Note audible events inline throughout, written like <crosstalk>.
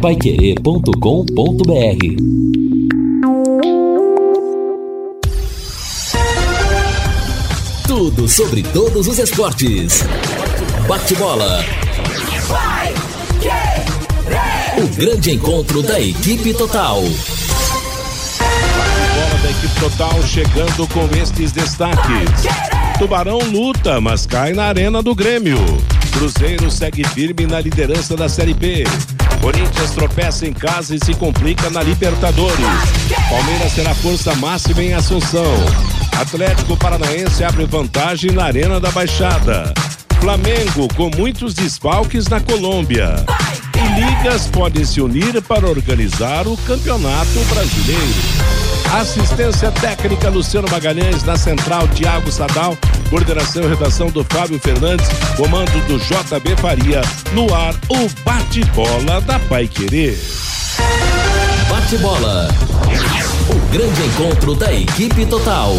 paiquerê.com.br Tudo sobre todos os esportes. Bate-bola. O grande encontro da equipe total. Bola da equipe total chegando com estes destaques. Tubarão luta, mas cai na arena do Grêmio. Cruzeiro segue firme na liderança da Série B. Corinthians tropeça em casa e se complica na Libertadores. Palmeiras terá força máxima em Assunção. Atlético Paranaense abre vantagem na Arena da Baixada. Flamengo com muitos desfalques na Colômbia. E ligas podem se unir para organizar o Campeonato Brasileiro. Assistência técnica Luciano Magalhães, na central Tiago Sadal, coordenação e redação do Fábio Fernandes, comando do JB Faria, no ar o bate-bola da Pai Querer. Bate-bola. O grande encontro da equipe total.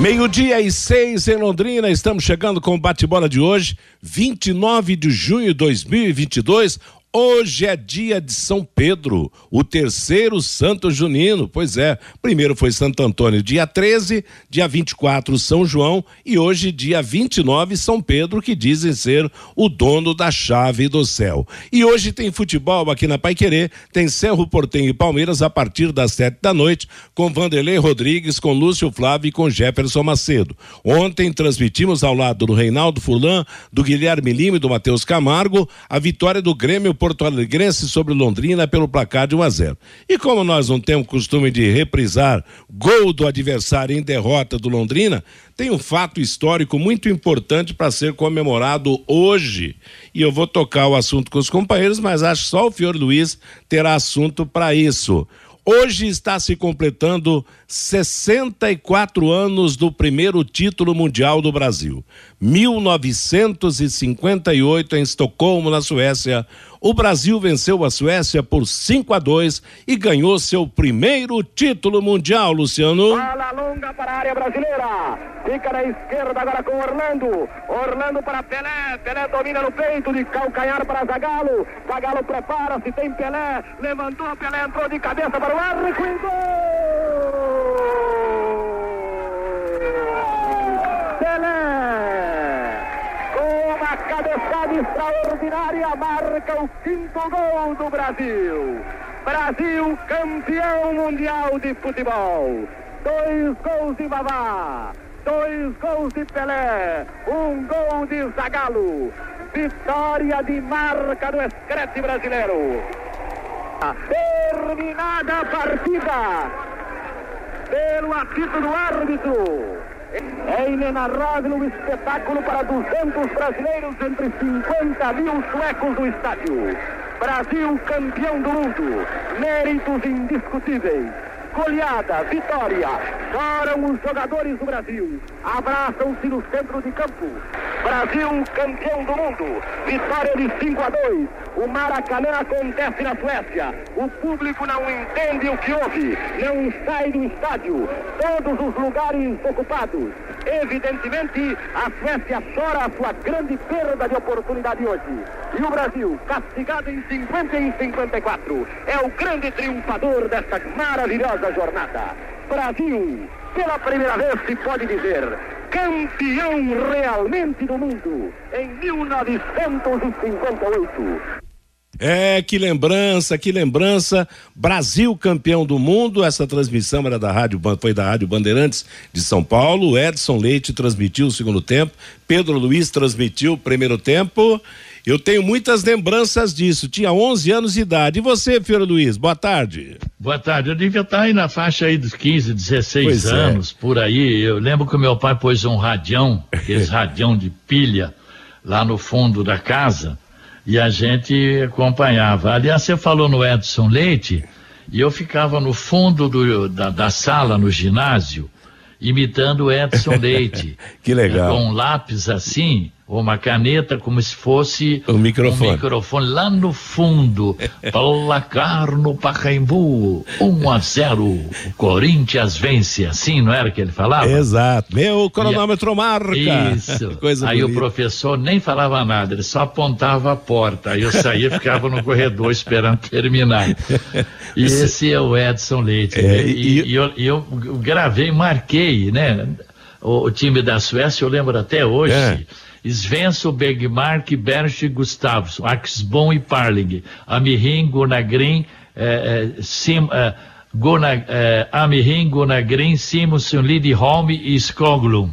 Meio-dia e seis em Londrina, estamos chegando com o bate-bola de hoje, 29 de junho de 2022. Hoje é dia de São Pedro, o terceiro santo junino. Pois é, primeiro foi Santo Antônio, dia 13, dia 24, São João e hoje, dia 29, São Pedro, que dizem ser o dono da chave do céu. E hoje tem futebol aqui na Pai Querer, tem Cerro Portenho e Palmeiras a partir das sete da noite, com Vanderlei Rodrigues, com Lúcio Flávio e com Jefferson Macedo. Ontem transmitimos ao lado do Reinaldo Furlan, do Guilherme Lima e do Matheus Camargo a vitória do Grêmio Porto Alegrense sobre Londrina pelo placar de 1 a 0. E como nós não temos costume de reprisar gol do adversário em derrota do Londrina, tem um fato histórico muito importante para ser comemorado hoje. E eu vou tocar o assunto com os companheiros, mas acho que só o Fior Luiz terá assunto para isso. Hoje está se completando 64 anos do primeiro título mundial do Brasil. 1958 em Estocolmo, na Suécia. O Brasil venceu a Suécia por 5 a 2 e ganhou seu primeiro título mundial, Luciano. Bola longa para a área brasileira. Fica na esquerda agora com Orlando. Orlando para Pelé. Pelé domina no peito de calcanhar para Zagalo. Zagalo prepara-se, tem Pelé. Levantou, Pelé entrou de cabeça para o arco e gol! Pelé! Extraordinária, marca o quinto gol do Brasil. Brasil campeão mundial de futebol. Dois gols de Vavá, dois gols de Pelé, um gol de Zagallo. Vitória de marca do escrete brasileiro. Terminada a partida pelo apito do árbitro. É inenarrável o espetáculo para 200 brasileiros entre 50 mil suecos do estádio. Brasil campeão do mundo. Méritos indiscutíveis. Goleada, vitória. Choram os jogadores do Brasil. Abraçam-se no centro de campo. Brasil campeão do mundo. Vitória de 5 a 2. O Maracanã acontece na Suécia. O público não entende o que houve. Não sai do estádio. Todos os lugares ocupados. Evidentemente, a Suécia chora a sua grande perda de oportunidade hoje. E o Brasil, castigado em 50 e 54, é o grande triunfador desta maravilhosa jornada. Brasil, pela primeira vez se pode dizer, campeão realmente do mundo em 1958. É, que lembrança, que lembrança. Brasil campeão do mundo. Essa transmissão era da rádio, foi da Rádio Bandeirantes de São Paulo. Edson Leite transmitiu o segundo tempo. Pedro Luiz transmitiu o primeiro tempo. Eu tenho muitas lembranças disso. Tinha 11 anos de idade. E você, Fiora Luiz? Boa tarde. Boa tarde. Eu devia estar aí na faixa aí dos 15, 16 Pois é. anos, por aí. Eu lembro que o meu pai pôs um radião, <laughs> aqueles radião de pilha, lá no fundo da casa, e a gente acompanhava. Aliás, você falou no Edson Leite, e eu ficava no fundo do- da, da sala, no ginásio, imitando o Edson Leite. <laughs> Que legal. Com um lápis assim, uma caneta como se fosse um microfone, um microfone lá no fundo. <laughs> Placar no Pacaembu, 1 a 0. O Corinthians vence, assim, não era que ele falava? Exato. Meu cronômetro a... marca. Isso. <laughs> Coisa Aí bonita. o professor nem falava nada, ele só apontava a porta. Aí eu saía e ficava no corredor esperando terminar. <laughs> E esse é o Edson Leite. É, e, e, e eu, eu, gravei, marquei, né? O, o, time da Suécia, eu lembro até hoje. É Svensson, Bergmark, Berch, Gustavsson, Axbom e Parling, Amirim, Gunagrin, eh, eh, Sim, eh, Guna, eh, Gunagrin, Lidholm e Skoglund.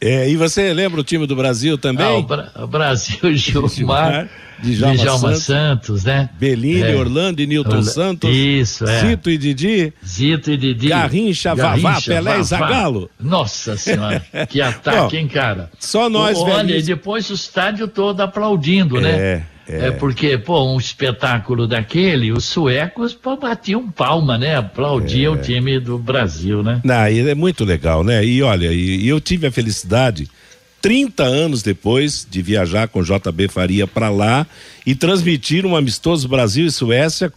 É, e você lembra o time do Brasil também? Ah, o, Bra o Brasil, <laughs> Gilmar, Gilmar Djalma, Djalma Santos, Santos, né? Bellini, é. Orlando e Newton Orla... Santos. Isso, é. Zito e Didi. Zito e Didi. Garrincha, Vavá, Pelé e Zagalo. Nossa senhora, que <laughs> ataque, hein, cara? Só nós, velho. Olha, e depois o estádio todo aplaudindo, né? É. É. é. porque, pô, um espetáculo daquele, os suecos pô, batiam palma, né? Aplaudiam é. o time do Brasil, né? Não, é muito legal, né? E olha, e, e eu tive a felicidade 30 anos depois de viajar com JB Faria para lá e transmitir um amistoso Brasil e Suécia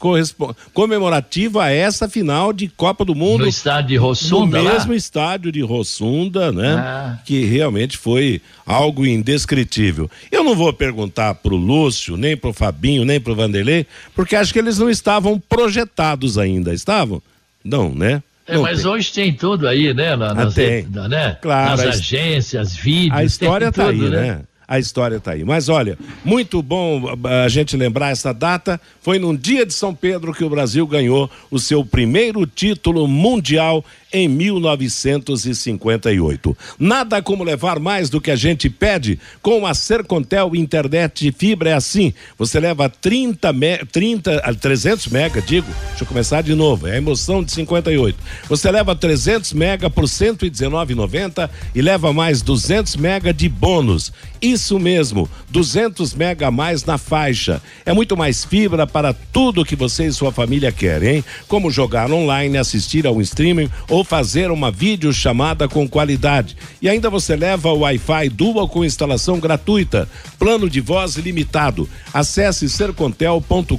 comemorativo a essa final de Copa do Mundo. No estádio de Rossunda. No mesmo estádio de Rossunda, né? Ah. Que realmente foi algo indescritível. Eu não vou perguntar pro Lúcio, nem pro Fabinho, nem pro Vanderlei, porque acho que eles não estavam projetados ainda, estavam? Não, né? É, mas tem. hoje tem tudo aí, né? Nas, ah, tem. né? Claro, nas agências, vídeos. A história está aí, né? né? a história está aí. Mas olha, muito bom a gente lembrar essa data. Foi num dia de São Pedro que o Brasil ganhou o seu primeiro título mundial em 1958. Nada como levar mais do que a gente pede com a Sercontel internet fibra é assim. Você leva 30, me, 30 300 mega, digo. Deixa eu começar de novo. É a emoção de 58. Você leva 300 mega por 119,90 e leva mais 200 mega de bônus. Isso mesmo, 200 mega a mais na faixa. É muito mais fibra para tudo que você e sua família querem? Como jogar online, assistir ao streaming ou fazer uma videochamada com qualidade. E ainda você leva o Wi-Fi Dual com instalação gratuita, plano de voz ilimitado. Acesse sercontel.com.br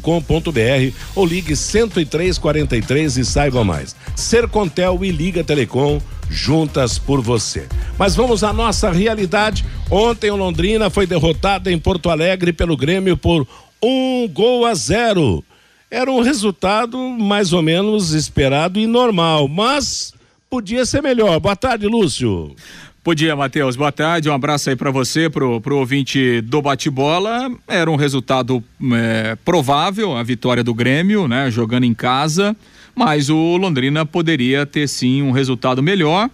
ou ligue 10343 e saiba mais. Sercontel e Liga Telecom juntas por você. Mas vamos à nossa realidade. Ontem o Londrina foi derrotado em Porto Alegre pelo Grêmio por um gol a zero. Era um resultado mais ou menos esperado e normal, mas podia ser melhor. Boa tarde, Lúcio. Podia, Matheus. Boa tarde, um abraço aí para você, pro, pro ouvinte do bate-bola. Era um resultado é, provável, a vitória do Grêmio, né? Jogando em casa, mas o Londrina poderia ter sim um resultado melhor.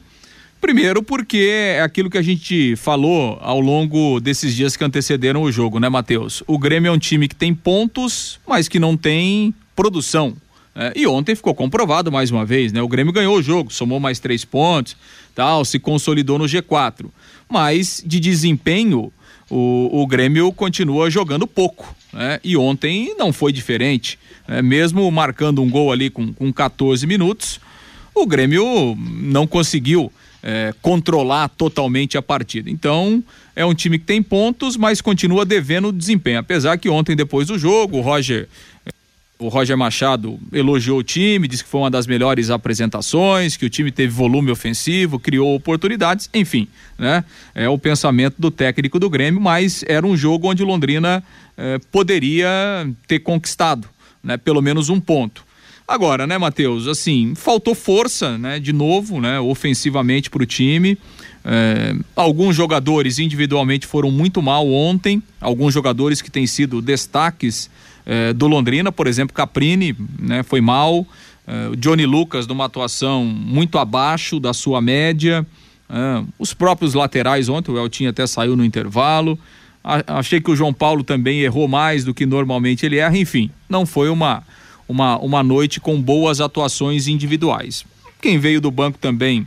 Primeiro porque é aquilo que a gente falou ao longo desses dias que antecederam o jogo, né, Matheus? O Grêmio é um time que tem pontos, mas que não tem produção. É, e ontem ficou comprovado mais uma vez, né? O Grêmio ganhou o jogo, somou mais três pontos, tal, se consolidou no G4. Mas de desempenho, o, o Grêmio continua jogando pouco. Né? E ontem não foi diferente. Né? Mesmo marcando um gol ali com, com 14 minutos, o Grêmio não conseguiu é, controlar totalmente a partida. Então, é um time que tem pontos, mas continua devendo desempenho. Apesar que ontem, depois do jogo, o Roger o Roger Machado elogiou o time, disse que foi uma das melhores apresentações, que o time teve volume ofensivo, criou oportunidades, enfim, né? É o pensamento do técnico do Grêmio, mas era um jogo onde Londrina eh, poderia ter conquistado, né? Pelo menos um ponto. Agora, né, Matheus, assim, faltou força, né, de novo, né, ofensivamente para o time. É, alguns jogadores individualmente foram muito mal ontem, alguns jogadores que têm sido destaques é, do Londrina, por exemplo, Caprini né, foi mal, é, Johnny Lucas numa atuação muito abaixo da sua média, é, os próprios laterais ontem, o Eltinho até saiu no intervalo, a, achei que o João Paulo também errou mais do que normalmente ele erra, enfim, não foi uma, uma, uma noite com boas atuações individuais. Quem veio do banco também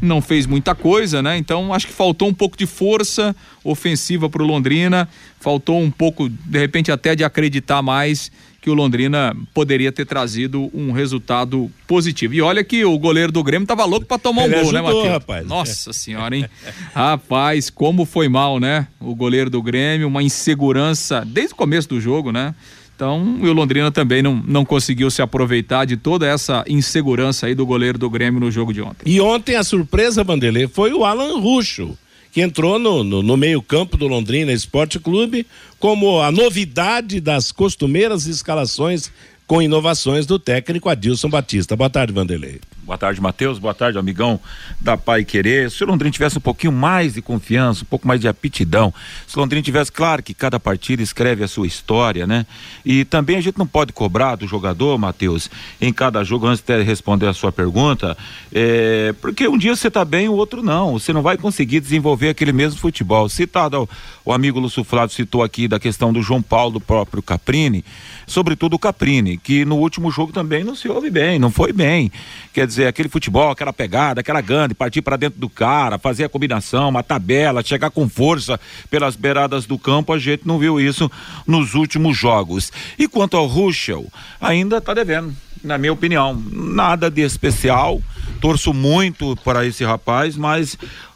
não fez muita coisa, né? Então acho que faltou um pouco de força ofensiva para o Londrina faltou um pouco, de repente, até de acreditar mais que o Londrina poderia ter trazido um resultado positivo. E olha que o goleiro do Grêmio tava louco para tomar um Ele gol, né, ajudou, Matheus? rapaz. Nossa senhora, hein? rapaz, como foi mal, né? O goleiro do Grêmio, uma insegurança desde o começo do jogo, né? Então, e o Londrina também não, não conseguiu se aproveitar de toda essa insegurança aí do goleiro do Grêmio no jogo de ontem. E ontem a surpresa, Vanderlei, foi o Alan Ruxo, que entrou no, no, no meio-campo do Londrina Esporte Clube como a novidade das costumeiras escalações com inovações do técnico Adilson Batista. Boa tarde, Vanderlei. Boa tarde, Matheus. Boa tarde, amigão da Pai Querer. Se o Londrina tivesse um pouquinho mais de confiança, um pouco mais de aptidão, se o Londrina tivesse, claro que cada partida escreve a sua história, né? E também a gente não pode cobrar do jogador, Matheus, em cada jogo, antes de responder a sua pergunta, é, porque um dia você tá bem, o outro não. Você não vai conseguir desenvolver aquele mesmo futebol. Citado, o amigo Lúcio Flávio citou aqui da questão do João Paulo, do próprio Caprini, sobretudo o Caprini, que no último jogo também não se ouve bem, não foi bem. Quer dizer, aquele futebol, aquela pegada, aquela gana de partir para dentro do cara, fazer a combinação, uma tabela, chegar com força pelas beiradas do campo, a gente não viu isso nos últimos jogos. E quanto ao Ruschel, ainda está devendo, na minha opinião, nada de especial. Torço muito para esse rapaz, mas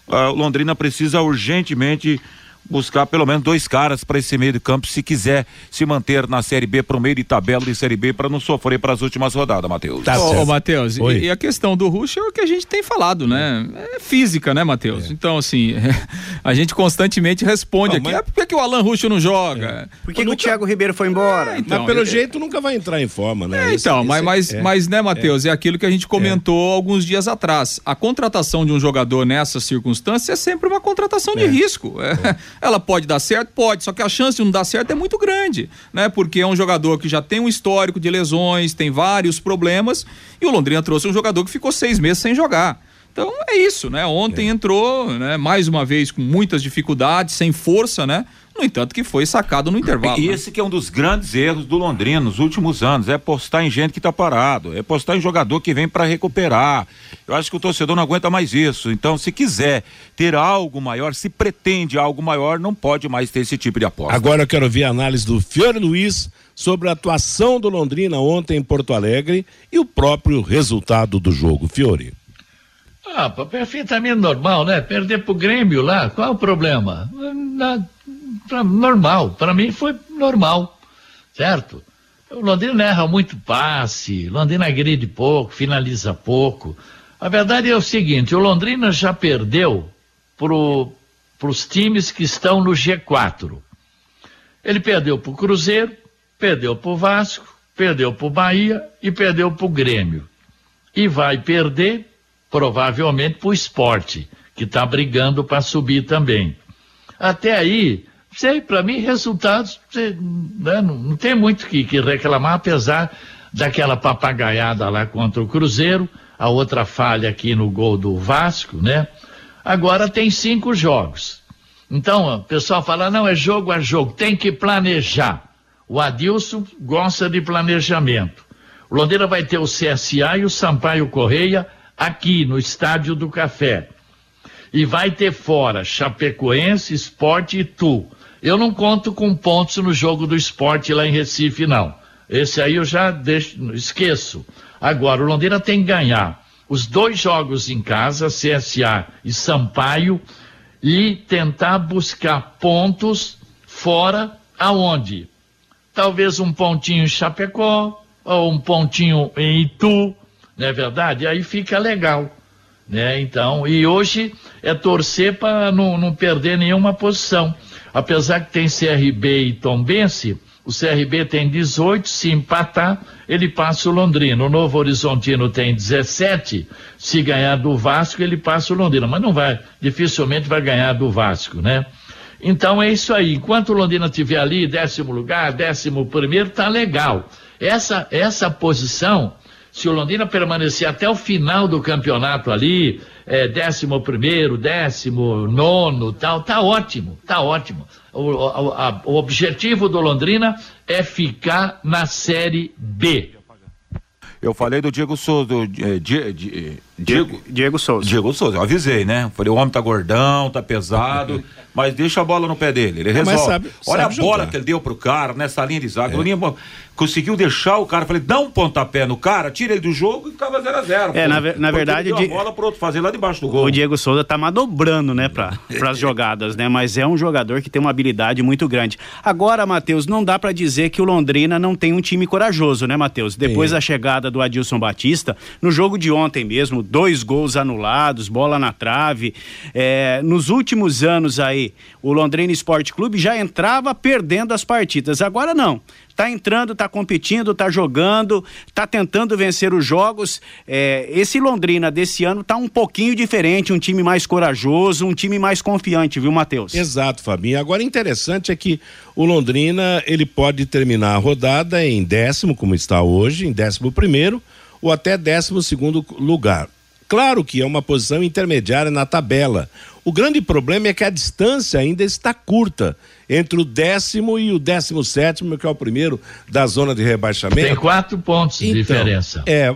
uh, Londrina precisa urgentemente buscar pelo menos dois caras para esse meio de campo se quiser se manter na Série B para o meio de tabela de Série B para não sofrer para as últimas rodadas, Matheus. Tá ô, ô Matheus, e, e, a questão do Russo é o que a gente tem falado, né? É física, né, Matheus? É. Então, assim, <laughs> a gente constantemente responde não, aqui, mas... ah, por que, que o Alan Russo não joga? É. Por que, que o Thiago Ribeiro foi embora? É, então, mas pelo jeito nunca vai entrar em forma, né? É, então, mas, mas, é. mas, né, Matheus, é. aquilo que a gente comentou alguns dias atrás. A contratação de um jogador nessas circunstâncias é sempre uma contratação de risco. Ela pode dar certo? Pode, só que a chance de não dar certo é muito grande, né? Porque é um jogador que já tem um histórico de lesões, tem vários problemas, e o Londrina trouxe um jogador que ficou seis meses sem jogar. Então é isso, né? Ontem é. entrou, né? Mais uma vez com muitas dificuldades, sem força, né? No entanto, que foi sacado no intervalo. E né? esse que é um dos grandes erros do Londrina nos últimos anos, é postar em gente que está parado, é postar em jogador que vem para recuperar. Eu acho que o torcedor não aguenta mais isso. Então, se quiser ter algo maior, se pretende algo maior, não pode mais ter esse tipo de aposta. Agora eu quero ver a análise do Fiore Luiz sobre a atuação do Londrina ontem em Porto Alegre e o próprio resultado do jogo. Fiore. Ah, perfeitamente normal, né? Perder pro Grêmio lá, qual é o problema? Nada pra, normal. Para mim foi normal, certo? O Londrina erra muito passe, Londrina agride pouco, finaliza pouco. A verdade é o seguinte: o Londrina já perdeu para os times que estão no G4. Ele perdeu para o Cruzeiro, perdeu para o Vasco, perdeu para o Bahia e perdeu para o Grêmio. E vai perder, provavelmente, para o esporte, que está brigando para subir também. Até aí, sei, para mim, resultados, né, não, não, tem muito que, que reclamar, apesar daquela papagaiada lá contra o Cruzeiro, a outra falha aqui no gol do Vasco, né? Agora tem cinco jogos. Então, o pessoal fala, não, é jogo a jogo, tem que planejar. O Adilson gosta de planejamento. O Londrina vai ter o CSA e o Sampaio Correia aqui no Estádio do Café. E vai ter fora Chapecoense, Esporte e Tu. Eu não conto com pontos no jogo do esporte lá em Recife, não. Esse aí eu já deixo, esqueço. Agora, o Londrina tem que ganhar os dois jogos em casa, CSA e Sampaio, e tentar buscar pontos fora aonde? Talvez um pontinho em Chapecó, ou um pontinho em Itu, não é verdade? Aí fica legal. Né? Então, e hoje é torcer para não, não perder nenhuma posição. Apesar que tem CRB e Tombense, o CRB tem 18, se empatar, ele passa o Londrina. O Novo Horizontino tem 17, se ganhar do Vasco, ele passa o Londrina. Mas não vai, dificilmente vai ganhar do Vasco, né? Então é isso aí. Enquanto o Londrina estiver ali, décimo lugar, décimo primeiro, tá legal. Essa, essa posição se o Londrina permanecer até o final do campeonato ali, é, décimo primeiro, décimo nono, tal, tá ótimo, tá ótimo. O, a, o objetivo do Londrina é ficar na Série B. Eu falei do Diego Souza, do, eh, Diego, Diego Souza. Diego Souza, eu avisei, né? Falei, o homem tá gordão, tá pesado, <laughs> mas deixa a bola no pé dele, ele resolve. sabe- Olha sabe a bola jogar. que ele deu pro cara nessa linha de zaga. Linha, conseguiu deixar o cara, falei, dá um pontapé no cara, tira ele do jogo e ficava 0 a 0 É, na ve- na verdade, Ele deu a bola pro outro fazer lá debaixo do gol. O Diego Souza tá manobrando, né, para <laughs> as jogadas, né? Mas é um jogador que tem uma habilidade muito grande. Agora, Matheus, não dá para dizer que o Londrina não tem um time corajoso, né, Matheus? Depois Sim. da chegada do Adilson Batista, no jogo de ontem mesmo, dois gols anulados, bola na trave. É, nos últimos anos aí, o Londrina Esporte Clube já entrava perdendo as partidas. Agora não. Tá entrando, tá competindo, tá jogando, tá tentando vencer os jogos. É, esse Londrina desse ano tá um pouquinho diferente, um time mais corajoso, um time mais confiante, viu, Matheus? Exato, Fabinho. Agora, interessante é que o Londrina ele pode terminar a rodada em décimo, como está hoje, em décimo primeiro, ou até décimo segundo lugar. Claro que é uma posição intermediária na tabela. O grande problema é que a distância ainda está curta entre o décimo e o décimo sétimo, que é o primeiro da zona de rebaixamento. Tem quatro pontos de Então, diferença. É,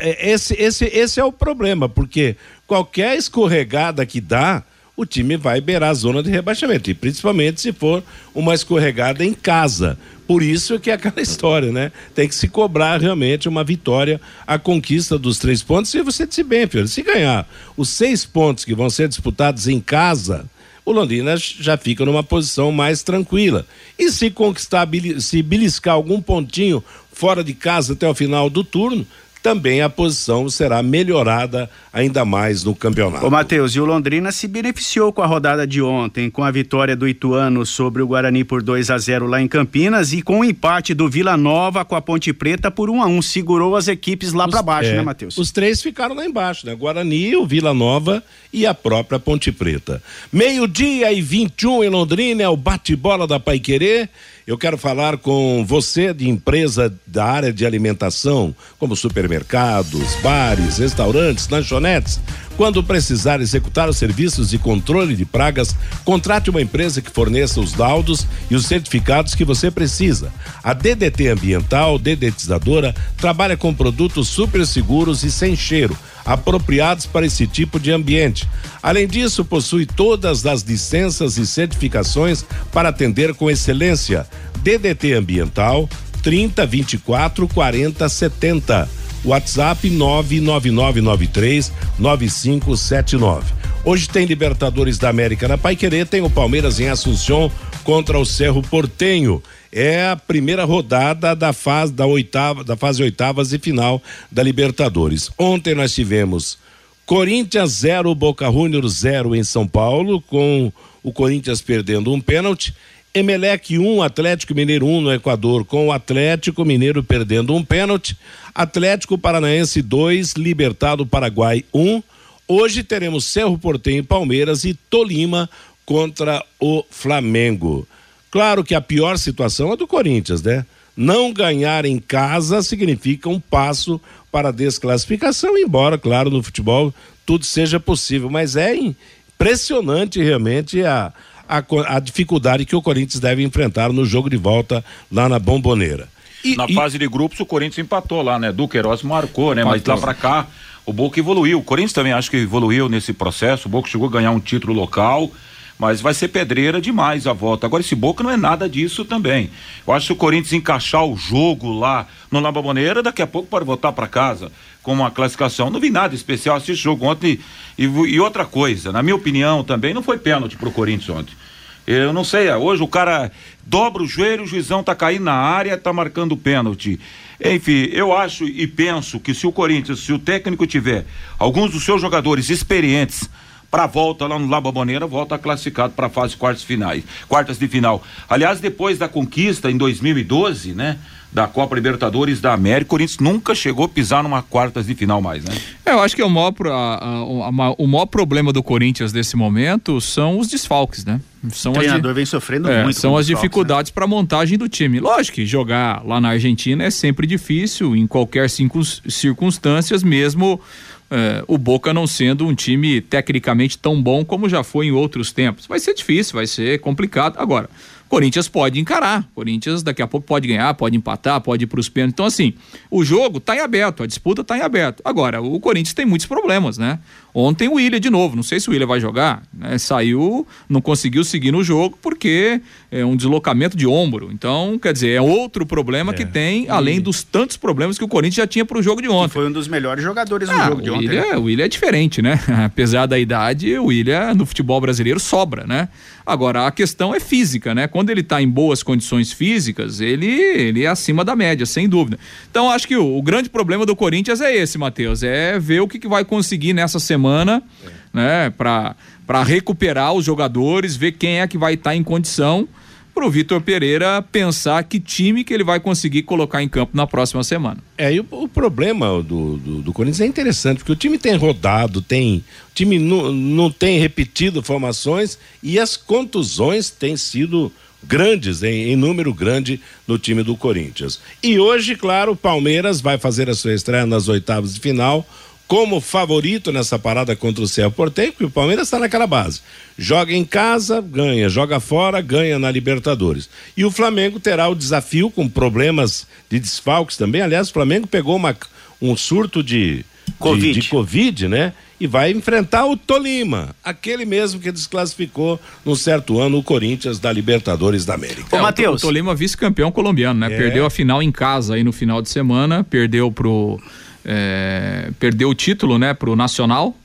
é, esse, esse, esse é o problema, porque qualquer escorregada que dá, o time vai beirar a zona de rebaixamento, e principalmente se for uma escorregada em casa. Por isso que é aquela <laughs> história, né? Tem que se cobrar realmente uma vitória, a conquista dos três pontos, e você disse bem, filho, se ganhar os seis pontos que vão ser disputados em casa, o Londrina já fica numa posição mais tranquila. E se conquistar, se beliscar algum pontinho fora de casa até o final do turno, também a posição será melhorada ainda mais no campeonato. Ô, Matheus, e o Londrina se beneficiou com a rodada de ontem, com a vitória do Ituano sobre o Guarani por 2 a 0 lá em Campinas e com o empate do Vila Nova com a Ponte Preta por 1 a 1 Segurou as equipes lá pra baixo, É, né, Matheus? Os três ficaram lá embaixo, né? Guarani, o Vila Nova e a própria Ponte Preta. Meio-dia e 21 em Londrina é o bate-bola da Paiquerê. Eu quero falar com você de empresa da área de alimentação, como supermercados, bares, restaurantes, lanchonetes. Quando precisar executar os serviços de controle de pragas, contrate uma empresa que forneça os laudos e os certificados que você precisa. A DDT Ambiental, dedetizadora, trabalha com produtos super seguros e sem cheiro, apropriados para esse tipo de ambiente. Além disso, possui todas as licenças e certificações para atender com excelência. DDT Ambiental 30 24 40 70. WhatsApp 99993 9579. Hoje tem Libertadores da América na Paiquerê, tem o Palmeiras em Assunção contra o Cerro Portenho. É a primeira rodada da fase da oitava, da fase oitavas e final da Libertadores. Ontem nós tivemos Corinthians 0, Boca Juniors 0 em São Paulo, com o Corinthians perdendo um pênalti. Emelec 1, Atlético Mineiro 1 no Equador, com o Atlético Mineiro perdendo um pênalti. Atlético Paranaense 2, Libertado Paraguai 1. Hoje teremos Cerro Portenho e Palmeiras e Tolima contra o Flamengo. Claro que a pior situação é do Corinthians, né? Não ganhar em casa significa um passo para a desclassificação, embora, claro, no futebol tudo seja possível, mas é impressionante realmente a, a, a dificuldade que o Corinthians deve enfrentar no jogo de volta lá na Bomboneira. E- Na e- fase de grupos, o Corinthians empatou lá, né? Duqueiroz marcou, né? Mas Empatou. lá pra cá, o Boca evoluiu. O Corinthians também acho que evoluiu nesse processo. O Boca chegou a ganhar um título local, mas vai ser pedreira demais a volta. Agora, esse Boca não é nada disso também. Eu acho que o Corinthians encaixar o jogo lá no Lababoneira, daqui a pouco pode voltar pra casa com uma classificação. Não vi nada especial. O jogo ontem e, e outra coisa, na minha opinião também, não foi pênalti pro Corinthians ontem. Eu não sei, hoje o cara dobra o joelho, o juizão tá caindo na área, tá marcando pênalti. Enfim, eu acho e penso que se o Corinthians, se o técnico tiver alguns dos seus jogadores experientes para volta lá no La Bombonera, volta classificado para a fase quartas finais, quartas de final. Aliás, depois da conquista em 2012, né, da Copa Libertadores da América, o Corinthians nunca chegou a pisar numa quartas de final mais, né? É, eu acho que é o maior, a- a- a o maior problema do Corinthians nesse momento são os desfalques, né? São o as treinador vem sofrendo É, muito. são as desfalques, dificuldades para a montagem do time. Lógico que jogar lá na Argentina é sempre difícil, em qualquer circunstâncias, mesmo o Boca não sendo um time tecnicamente tão bom como já foi em outros tempos. Vai ser difícil, vai ser complicado. Agora, Corinthians pode encarar. Corinthians daqui a pouco pode ganhar, pode empatar, pode ir para os pênaltis. Então, assim, o jogo está em aberto, a disputa está em aberto. Agora, o Corinthians tem muitos problemas, né? Ontem o William de novo, não sei se o William vai jogar, né? Saiu, não conseguiu seguir no jogo porque é um deslocamento de ombro. Então, quer dizer, é outro problema é. que tem, além dos tantos problemas que o Corinthians já tinha para o jogo de ontem. foi um dos melhores jogadores ah, no jogo de ontem. William, né? O William é diferente, né? <laughs> Apesar da idade, o William no futebol brasileiro sobra, né? Agora, a questão é física, né? Quando ele está em boas condições físicas, ele, ele é acima da média, sem dúvida. Então, acho que o, o grande problema do Corinthians é esse, Matheus, é ver o que, que vai conseguir nessa semana, é. né? Para recuperar os jogadores, ver quem é que vai estar tá em condição para o Vitor Pereira pensar que time que ele vai conseguir colocar em campo na próxima semana. É, e o, o problema do, do, do, Corinthians é interessante, porque o time tem rodado, tem. O time não, não tem repetido formações e as contusões têm sido grandes, em, em, número grande no time do Corinthians. E hoje, claro, o Palmeiras vai fazer a sua estreia nas oitavas de final como favorito nessa parada contra o Cerro Porteiro, porque o Palmeiras está naquela base. Joga em casa, ganha, joga fora, ganha na Libertadores. E o Flamengo terá o desafio com problemas de desfalques também. Aliás, o Flamengo pegou uma, um surto de COVID. De, de Covid, né? E vai enfrentar o Tolima, aquele mesmo que desclassificou num certo ano o Corinthians da Libertadores da América. Ô, é, Matheus. O Tolima vice-campeão colombiano, né? É. Perdeu a final em casa aí no final de semana, perdeu pro é, perdeu o título, né, pro Nacional.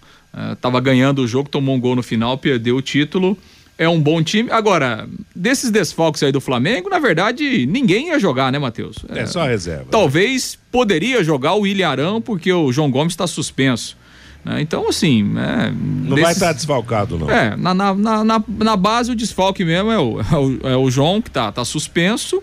Estava é, ganhando o jogo, tomou um gol no final, perdeu o título. É um bom time. Agora, desses desfalques aí do Flamengo, na verdade, ninguém ia jogar, né, Matheus? É, é só reserva. Né? Talvez né? poderia jogar o Ilharão, porque o João Gomes está suspenso. Né? Então, assim. É, não desses... vai estar tá desfalcado, não. É, na, na, na, na, base o desfalque mesmo é o, é o, é o João, que está tá suspenso.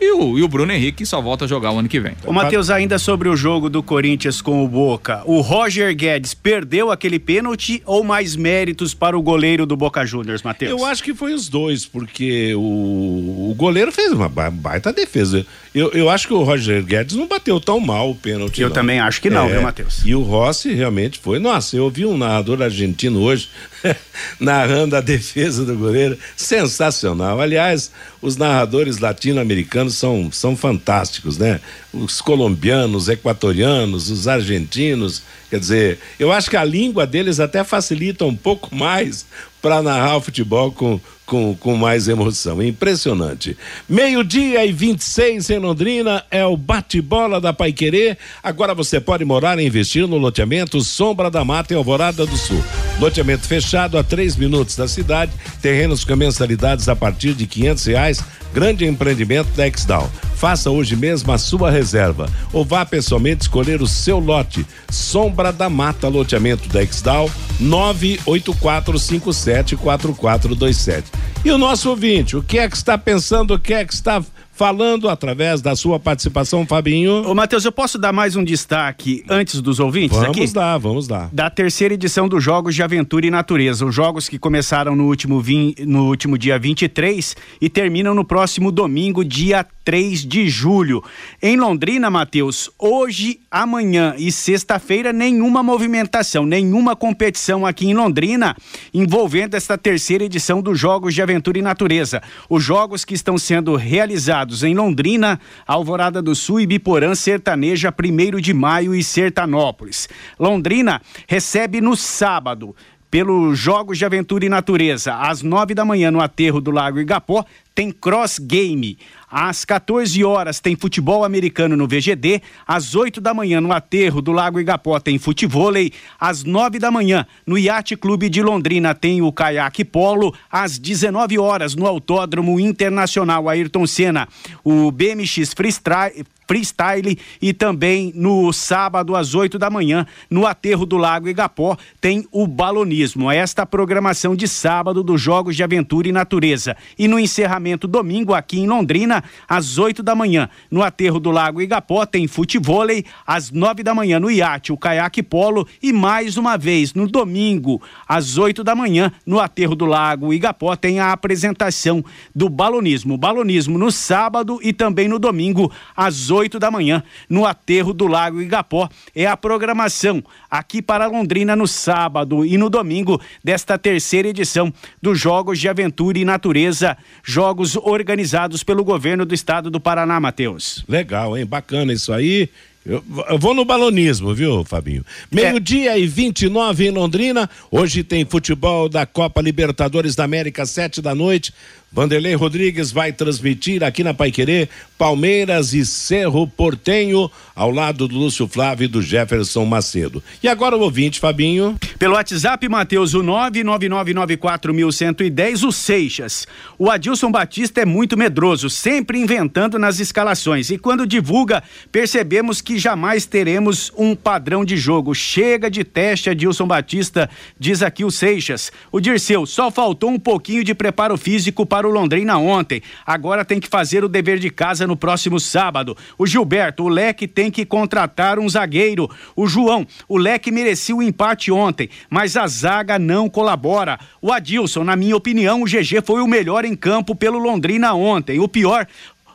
E o, e o Bruno Henrique só volta a jogar o ano que vem. O Matheus, ainda sobre o jogo do Corinthians com o Boca, o Roger Guedes perdeu aquele pênalti ou mais méritos para o goleiro do Boca Juniors, Matheus? Eu acho que foi os dois, porque o, o goleiro fez uma baita defesa. Eu, eu acho que o Roger Guedes não bateu tão mal o pênalti. Eu não. também acho que não, é, viu, Matheus? E o Rossi realmente foi. Nossa, eu vi um narrador argentino hoje <laughs> narrando a defesa do goleiro. Sensacional. Aliás, os narradores latino-americanos são, são fantásticos, né? Os colombianos, equatorianos, os argentinos. Quer dizer, eu acho que a língua deles até facilita um pouco mais para narrar o futebol com, com, com mais emoção. Impressionante. Meio-dia e 26 em Londrina é o bate-bola da Paiquerê. Agora você pode morar e investir no loteamento Sombra da Mata em Alvorada do Sul. Loteamento fechado a três minutos da cidade, terrenos com mensalidades a partir de quinhentos reais. Grande empreendimento Exdal. Faça hoje mesmo a sua reserva ou vá pessoalmente escolher o seu lote. Sombra da Mata, loteamento da Exdal, 984574427. E o nosso ouvinte, o que é que está pensando, o que é que está falando através da sua participação, Fabinho. Ô, Matheus, eu posso dar mais um destaque antes dos ouvintes vamos aqui? Vamos dar, vamos dar. Da terceira edição dos Jogos de Aventura e Natureza. Os jogos que começaram no último, vim, no último dia 23 e terminam no próximo domingo, dia 3 de julho. Em Londrina, Matheus, hoje, amanhã e sexta-feira, nenhuma movimentação, nenhuma competição aqui em Londrina envolvendo esta terceira edição dos Jogos de Aventura e Natureza. Os jogos que estão sendo realizados em Londrina, Alvorada do Sul e Biporã Sertaneja, 1 de maio e Sertanópolis. Londrina recebe no sábado pelos Jogos de Aventura e Natureza, às nove da manhã no aterro do Lago Igapó, tem cross game. Às 14 horas tem futebol americano no VGD. Às 8 da manhã no aterro do Lago Igapó tem futevôlei. Às 9 da manhã no Yacht Clube de Londrina tem o caiaque polo. Às 19 horas no Autódromo Internacional Ayrton Senna o BMX Freestyle freestyle e também no sábado às 8 da manhã no aterro do Lago Igapó tem o balonismo. Esta programação de sábado dos Jogos de Aventura e Natureza. E no encerramento domingo aqui em Londrina às 8 da manhã. No aterro do Lago Igapó tem futevôlei, às 9 da manhã no iate, o caiaque polo e mais uma vez no domingo, às 8 da manhã, no aterro do Lago Igapó tem a apresentação do balonismo. Balonismo no sábado e também no domingo, às 8 8 da manhã, no aterro do Lago Igapó. É a programação aqui para Londrina no sábado e no domingo desta terceira edição dos Jogos de Aventura e Natureza, jogos organizados pelo governo do estado do Paraná, Matheus. Legal, hein? Bacana isso aí. Eu, vou no balonismo, viu, Fabinho? Meio-dia é. e 29 em Londrina. Hoje tem futebol da Copa Libertadores da América, sete da noite. Vanderlei Rodrigues vai transmitir aqui na Paiquerê Palmeiras e Cerro Portenho, ao lado do Lúcio Flávio e do Jefferson Macedo. E agora o ouvinte, Fabinho. Pelo WhatsApp, Matheus, o 99994110, o Seixas. O Adilson Batista é muito medroso, sempre inventando nas escalações. E quando divulga, percebemos que jamais teremos um padrão de jogo. Chega de teste, Adilson Batista, diz aqui o Seixas. O Dirceu, só faltou um pouquinho de preparo físico para para o Londrina ontem. Agora tem que fazer o dever de casa no próximo sábado. O Gilberto, o Leque tem que contratar um zagueiro. O João, o Leque merecia o empate ontem, mas a zaga não colabora. O Adilson, na minha opinião, o GG foi o melhor em campo pelo Londrina ontem. O pior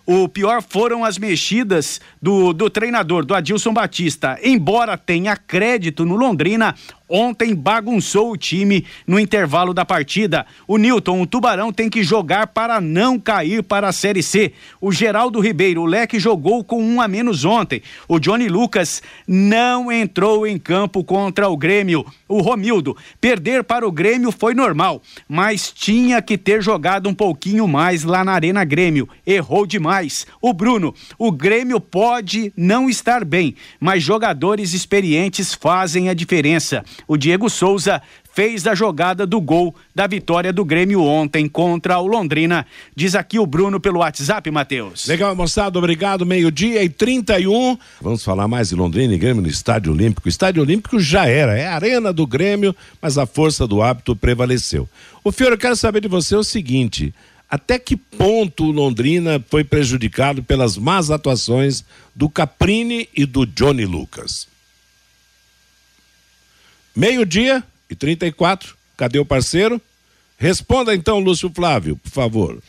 o pior foram as mexidas do, do treinador, do Adilson Batista. Embora tenha crédito no Londrina, ontem bagunçou o time no intervalo da partida. O Newton, o Tubarão, tem que jogar para não cair para a Série C. O Geraldo Ribeiro, o Leque, jogou com um a menos ontem. O Johnny Lucas não entrou em campo contra o Grêmio. O Romildo, perder para o Grêmio foi normal, mas tinha que ter jogado um pouquinho mais lá na Arena Grêmio. Errou demais. O Bruno, o Grêmio pode não estar bem, mas jogadores experientes fazem a diferença. O Diego Souza fez a jogada do gol da vitória do Grêmio ontem contra o Londrina. Diz aqui o Bruno pelo WhatsApp, Matheus. Legal, moçada, obrigado. Meio-dia e 31. Vamos falar mais de Londrina e Grêmio no Estádio Olímpico. O Estádio Olímpico já era, é a arena do Grêmio, mas a força do hábito prevaleceu. O Fiore, eu quero saber de você o seguinte: até que ponto o Londrina foi prejudicado pelas más atuações do Caprini e do Johnny Lucas? Meio-dia e 34. Cadê o parceiro? Responda então, Lúcio Flávio, por favor.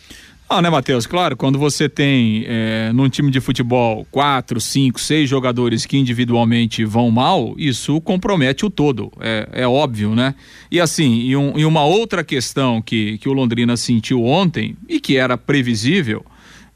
Ah, né, Matheus? Claro, quando você tem é, num time de futebol quatro, cinco, seis jogadores que individualmente vão mal, isso compromete o todo. É, é óbvio, né? E assim, e, um, e, uma outra questão que, que o Londrina sentiu ontem e que era previsível.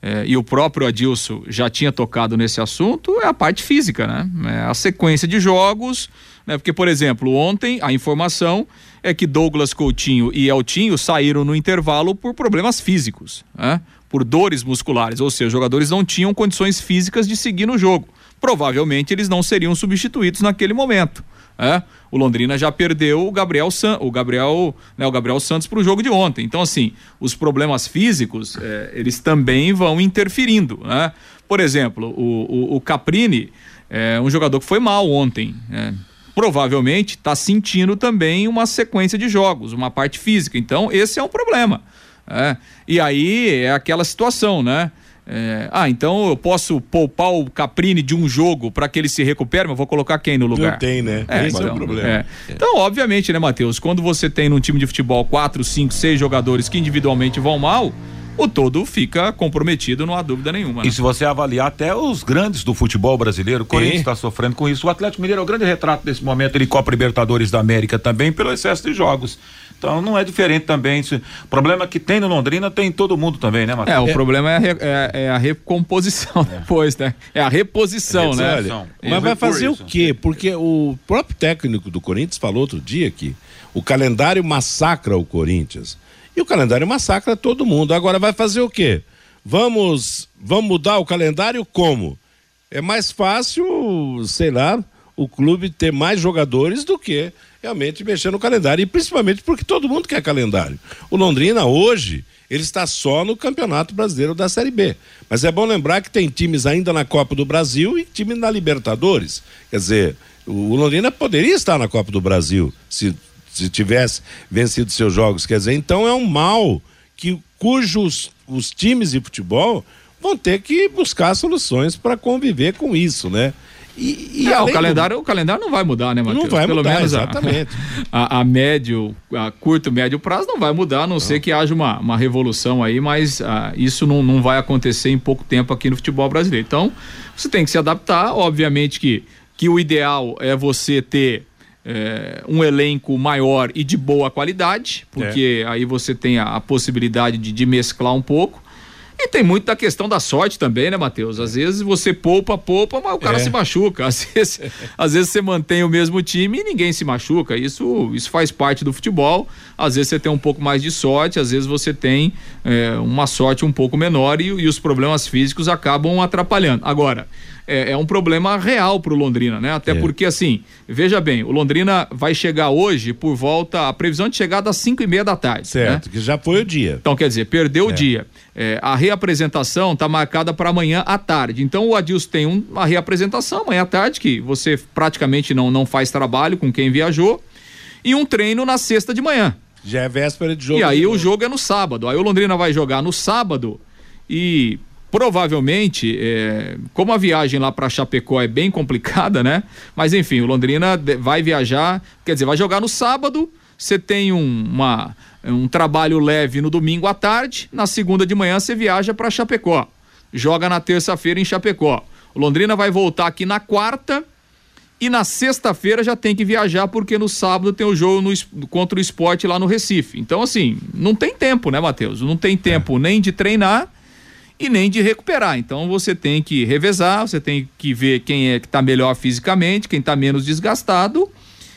É, e o próprio Adilson já tinha tocado nesse assunto, é a parte física, né? É a sequência de jogos, né? Porque, por exemplo, ontem a informação é que Douglas Coutinho e Eltinho saíram no intervalo por problemas físicos, né? por dores musculares, ou seja, os jogadores não tinham condições físicas de seguir no jogo. Provavelmente eles não seriam substituídos naquele momento. É? O Londrina já perdeu o Gabriel, San, o Gabriel, né, o Gabriel Santos para o jogo de ontem. Então, assim, os problemas físicos é, eles também vão interferindo. Né? Por exemplo, o, o, o Caprini é um jogador que foi mal ontem. É, provavelmente está sentindo também uma sequência de jogos, uma parte física. Então, esse é um problema. É. E aí é aquela situação, né? É, ah, então eu posso poupar o Caprini de um jogo para que ele se recupere, mas vou colocar quem no lugar? Não tem, né? É, Esse então, é o então, problema. É. Então, obviamente, né, Matheus? Quando você tem num time de futebol quatro, cinco, seis jogadores que individualmente vão mal, o todo fica comprometido, não há dúvida nenhuma. Né? E se você avaliar até os grandes do futebol brasileiro, o Corinthians está sofrendo com isso. O Atlético Mineiro é o grande retrato desse momento, ele Copa Libertadores da América também, pelo excesso de jogos. Então não é diferente também. O problema que tem no Londrina tem em todo mundo também, né, Matheus? É, o é. problema é a, é, é a recomposição é. depois, né? É a reposição, é né? Olha, mas vai fazer isso. o quê? Porque o próprio técnico do Corinthians falou outro dia que o calendário massacra o Corinthians. E o calendário massacra todo mundo. Agora vai fazer o quê? Vamos, vamos mudar o calendário como? É mais fácil, sei lá, o clube ter mais jogadores do que realmente mexer no calendário. E principalmente porque todo mundo quer calendário. O Londrina hoje, ele está só no Campeonato Brasileiro da Série B. Mas é bom lembrar que tem times ainda na Copa do Brasil e time na Libertadores. Quer dizer, o Londrina poderia estar na Copa do Brasil se se tivesse vencido seus jogos. Quer dizer, então é um mal que cujos os times de futebol vão ter que buscar soluções para conviver com isso, né? E, e é, o calendário, do... o calendário não vai mudar, né, Matheus? Não vai Pelo mudar, menos exatamente. A, <laughs> a, a, médio, a curto, médio prazo não vai mudar, a não, não. ser que haja uma, uma revolução aí, mas ah, isso não, não vai acontecer em pouco tempo aqui no futebol brasileiro. Então, você tem que se adaptar, obviamente que, que o ideal é você ter é, um elenco maior e de boa qualidade, porque é. aí você tem a, a possibilidade de, de mesclar um pouco. E tem muito da questão da sorte também, né, Matheus? Às vezes você poupa, poupa, mas o cara é. se machuca. Às vezes, <laughs> às vezes você mantém o mesmo time e ninguém se machuca. Isso, isso faz parte do futebol. Às vezes você tem um pouco mais de sorte, às vezes você tem é, uma sorte um pouco menor e, e os problemas físicos acabam atrapalhando. Agora, é, é um problema real para o Londrina, né? Até é. porque, assim, veja bem, o Londrina vai chegar hoje por volta, a previsão de chegada às 5 e meia da tarde. Certo, né? que já foi o dia. Então, quer dizer, perdeu o é. dia. É, a reapresentação está marcada para amanhã à tarde. Então, o Adilson tem um, uma reapresentação amanhã à tarde, que você praticamente não, não faz trabalho com quem viajou, e um treino na sexta de manhã. Já é véspera de jogo. E aí o jogo é no sábado. Aí o Londrina vai jogar no sábado e provavelmente, é, como a viagem lá para Chapecó é bem complicada, né? Mas enfim, o Londrina vai viajar, quer dizer, vai jogar no sábado. Você tem um, uma, um trabalho leve no domingo à tarde, na segunda de manhã você viaja para Chapecó. Joga na terça-feira em Chapecó. O Londrina vai voltar aqui na quarta e na sexta-feira já tem que viajar porque no sábado tem o jogo no, contra o esporte lá no Recife. Então, assim, não tem tempo, né, Matheus? Não tem tempo é. nem de treinar e nem de recuperar. Então você tem que revezar, você tem que ver quem é que está melhor fisicamente, quem está menos desgastado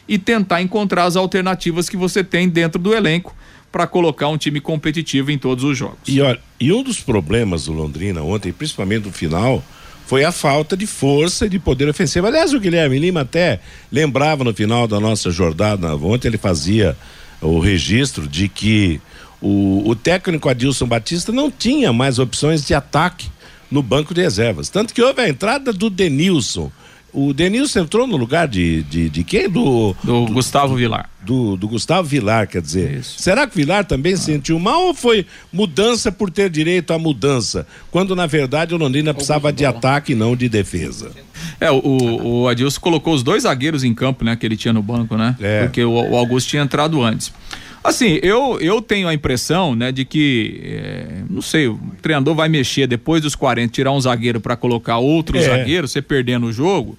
e tentar encontrar as alternativas que você tem dentro do elenco para colocar um time competitivo em todos os jogos. E olha, e um dos problemas do Londrina ontem, principalmente no final, foi a falta de força e de poder ofensivo. Aliás, o Guilherme Lima até lembrava no final da nossa jornada, ontem ele fazia o registro de que o, o técnico Adilson Batista não tinha mais opções de ataque no banco de reservas. Tanto que houve a entrada do Denilson. O Denilson entrou no lugar de, de, de quem? Do, do, do Gustavo Vilar. Do, do, Gustavo Vilar, quer dizer. Isso. Será que o Vilar também ah. sentiu mal ou foi mudança por ter direito à mudança? Quando na verdade o Londrina precisava de ataque e não de defesa. É, o, o Adilson colocou os dois zagueiros em campo, né? Que ele tinha no banco, né? É. Porque o, o Augusto tinha entrado antes. Assim, eu, eu tenho a impressão, né, de que, é, não sei, o treinador vai mexer depois dos 40, tirar um zagueiro para colocar outro é. zagueiro, você perdendo o jogo.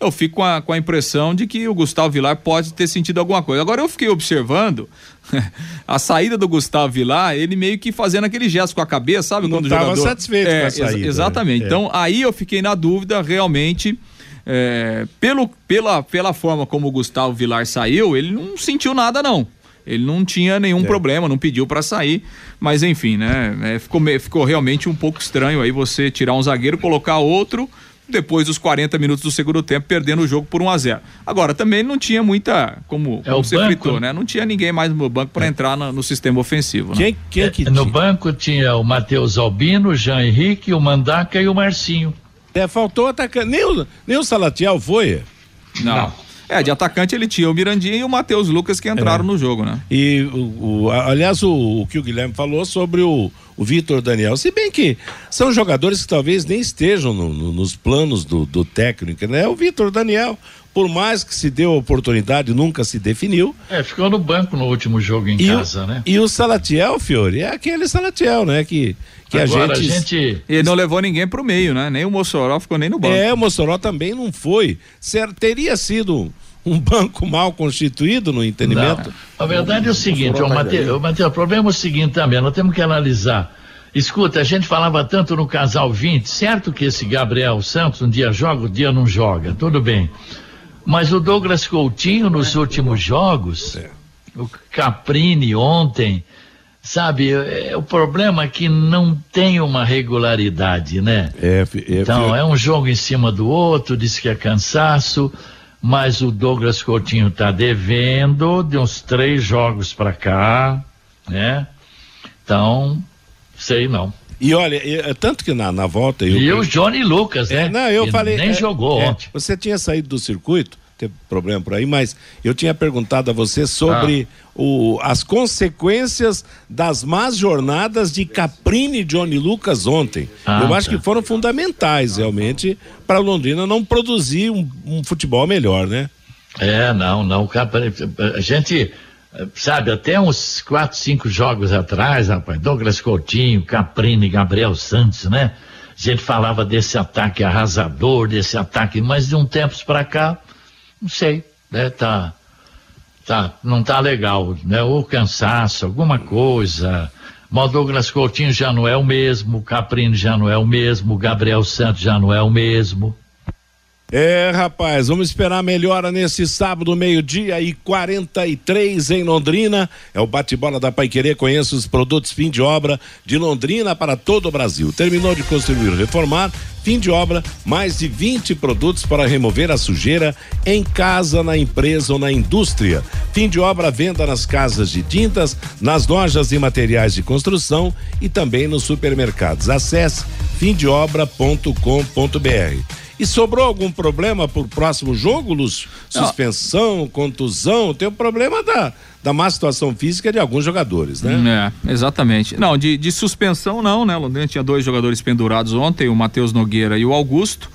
Eu fico com a, com a impressão de que o Gustavo Vilar pode ter sentido alguma coisa. Agora eu fiquei observando <laughs> a saída do Gustavo Vilar, ele meio que fazendo aquele gesto com a cabeça, sabe? Não quando o jogador. satisfeito é, com a saída. Ex exatamente. É. Então aí eu fiquei na dúvida realmente. É, pelo, pela, pela forma como o Gustavo Vilar saiu, ele não sentiu nada, não. Ele não tinha nenhum é. problema, não pediu para sair, mas enfim, né? É, ficou, ficou realmente um pouco estranho aí você tirar um zagueiro, colocar outro depois dos 40 minutos do segundo tempo, perdendo o jogo por 1 a 0 Agora, também não tinha muita, como, é como você fritou, né? Não tinha ninguém mais no banco para é. entrar no, no, sistema ofensivo. Né? Quem, quem é que no banco tinha o Matheus Albino, o Jean Henrique, o Mandaca e o Marcinho. É, faltou atacante. Nem o, nem o Salatiel foi? Não. não. É, de atacante ele tinha o Mirandinha e o Matheus Lucas que entraram é. no jogo, né? E, o, o aliás, o, o, que o Guilherme falou sobre o, o Vitor Daniel, se bem que são jogadores que talvez nem estejam no, no, nos planos do, do técnico, né? O Vitor Daniel, por mais que se deu a oportunidade, nunca se definiu. É, ficou no banco no último jogo em e casa, o, né? E o Salatiel, Fiore, é aquele Salatiel, né? Que, que Agora, a, gente... a gente. Ele não levou ninguém pro meio, né? Nem o Mossoró ficou nem no banco. É, o Mossoró também não foi. Teria sido um banco mal constituído no entendimento? Não. A verdade é o seguinte, o Mateus, o problema é o seguinte também, nós temos que analisar. Escuta, a gente falava tanto no casal 20, certo que esse Gabriel Santos um dia joga, um dia não joga, tudo bem. Mas o Douglas Coutinho nos últimos jogos, é. o Caprini ontem, sabe, é, o problema é que não tem uma regularidade, né? É, é, então, é um jogo em cima do outro, diz que é cansaço mas o Douglas Coutinho está devendo de uns três jogos para cá, né? Então, sei não. E olha, é, tanto que na, na volta. Eu, e o Johnny Lucas, né? É, não, eu Ele falei. Nem é, jogou é, ontem. Você tinha saído do circuito, teve problema por aí, mas eu tinha perguntado a você sobre ah. o, as consequências das más jornadas de Caprini e Johnny Lucas ontem. Ah, eu acho tá. que foram fundamentais, realmente, para Londrina não produzir um, um futebol melhor, né? É, não, não. A gente sabe, até uns quatro, cinco jogos atrás, rapaz, Douglas Coutinho, Caprini, Gabriel Santos, né? A gente falava desse ataque arrasador, desse ataque, mas de um tempos para cá, não sei, né? Tá, tá, não tá legal, né? Ou cansaço, alguma coisa. Mas Douglas Coutinho já não é o mesmo, o Caprini já não é o mesmo, Gabriel Santos já não é o mesmo. É, rapaz, vamos esperar melhora nesse sábado, meio-dia e 43 em Londrina. É o bate-bola da Pai Querer. Conheça os produtos fim de obra de Londrina para todo o Brasil. Terminou de construir reformar, fim de obra, mais de 20 produtos para remover a sujeira em casa, na empresa ou na indústria. Fim de obra, venda nas casas de tintas, nas lojas e materiais de construção e também nos supermercados. Acesse fimdeobra.com.br. E sobrou algum problema pro próximo jogo, Lúcio? Suspensão, não. contusão, tem o problema da, da má situação física de alguns jogadores, né? É, exatamente. Não, de, de suspensão não, né? Londrina tinha dois jogadores pendurados ontem, o Matheus Nogueira e o Augusto.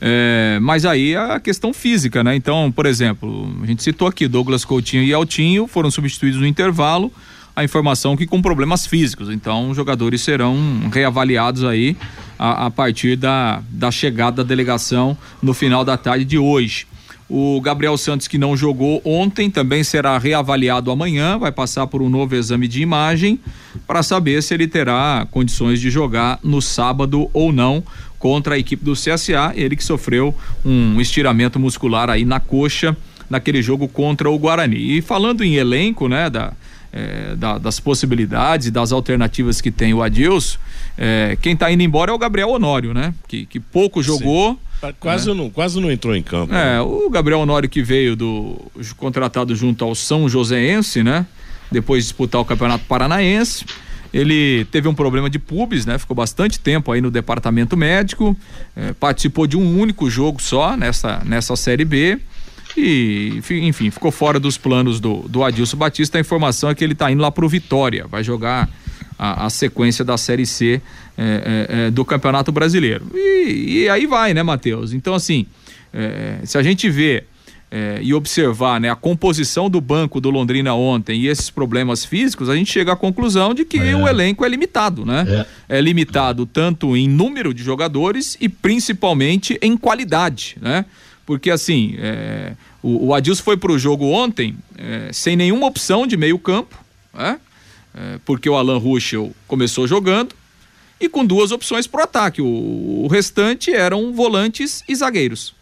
É, mas aí é a questão física, né? Então, por exemplo, a gente citou aqui Douglas Coutinho e Altinho foram substituídos no intervalo a informação que com problemas físicos. Então, os jogadores serão reavaliados aí a, a partir da, da chegada da delegação no final da tarde de hoje. O Gabriel Santos, que não jogou ontem, também será reavaliado amanhã, vai passar por um novo exame de imagem para saber se ele terá condições de jogar no sábado ou não contra a equipe do CSA, ele que sofreu um estiramento muscular aí na coxa naquele jogo contra o Guarani. E falando em elenco, né, da, é, da, das possibilidades e das alternativas que tem o Adilson, é, quem está indo embora é o Gabriel Honório, né? Que, que pouco jogou. Tá, quase, né? não, quase não entrou em campo. É, né? o Gabriel Honório que veio do contratado junto ao São Joséense, né? Depois de disputar o Campeonato Paranaense. Ele teve um problema de pubis, né? Ficou bastante tempo aí no departamento médico. É, participou de um único jogo só nessa, nessa Série B e, enfim, ficou fora dos planos do, do Adilson Batista. A informação é que ele está indo lá para o Vitória, vai jogar a, a, sequência da Série C é, é, é, do Campeonato Brasileiro. E, e, aí vai, né, Matheus? Então, assim, é, se a gente vê é, e observar né, a composição do banco do Londrina ontem e esses problemas físicos, a gente chega à conclusão de que é. o elenco é limitado, né? É. é. limitado tanto em número de jogadores e principalmente em qualidade, né? Porque assim, é, o, o Adilson foi para o jogo ontem é, sem nenhuma opção de meio campo, né? é, porque o Alan Ruschel começou jogando, e com duas opções para o ataque. O restante eram volantes e zagueiros.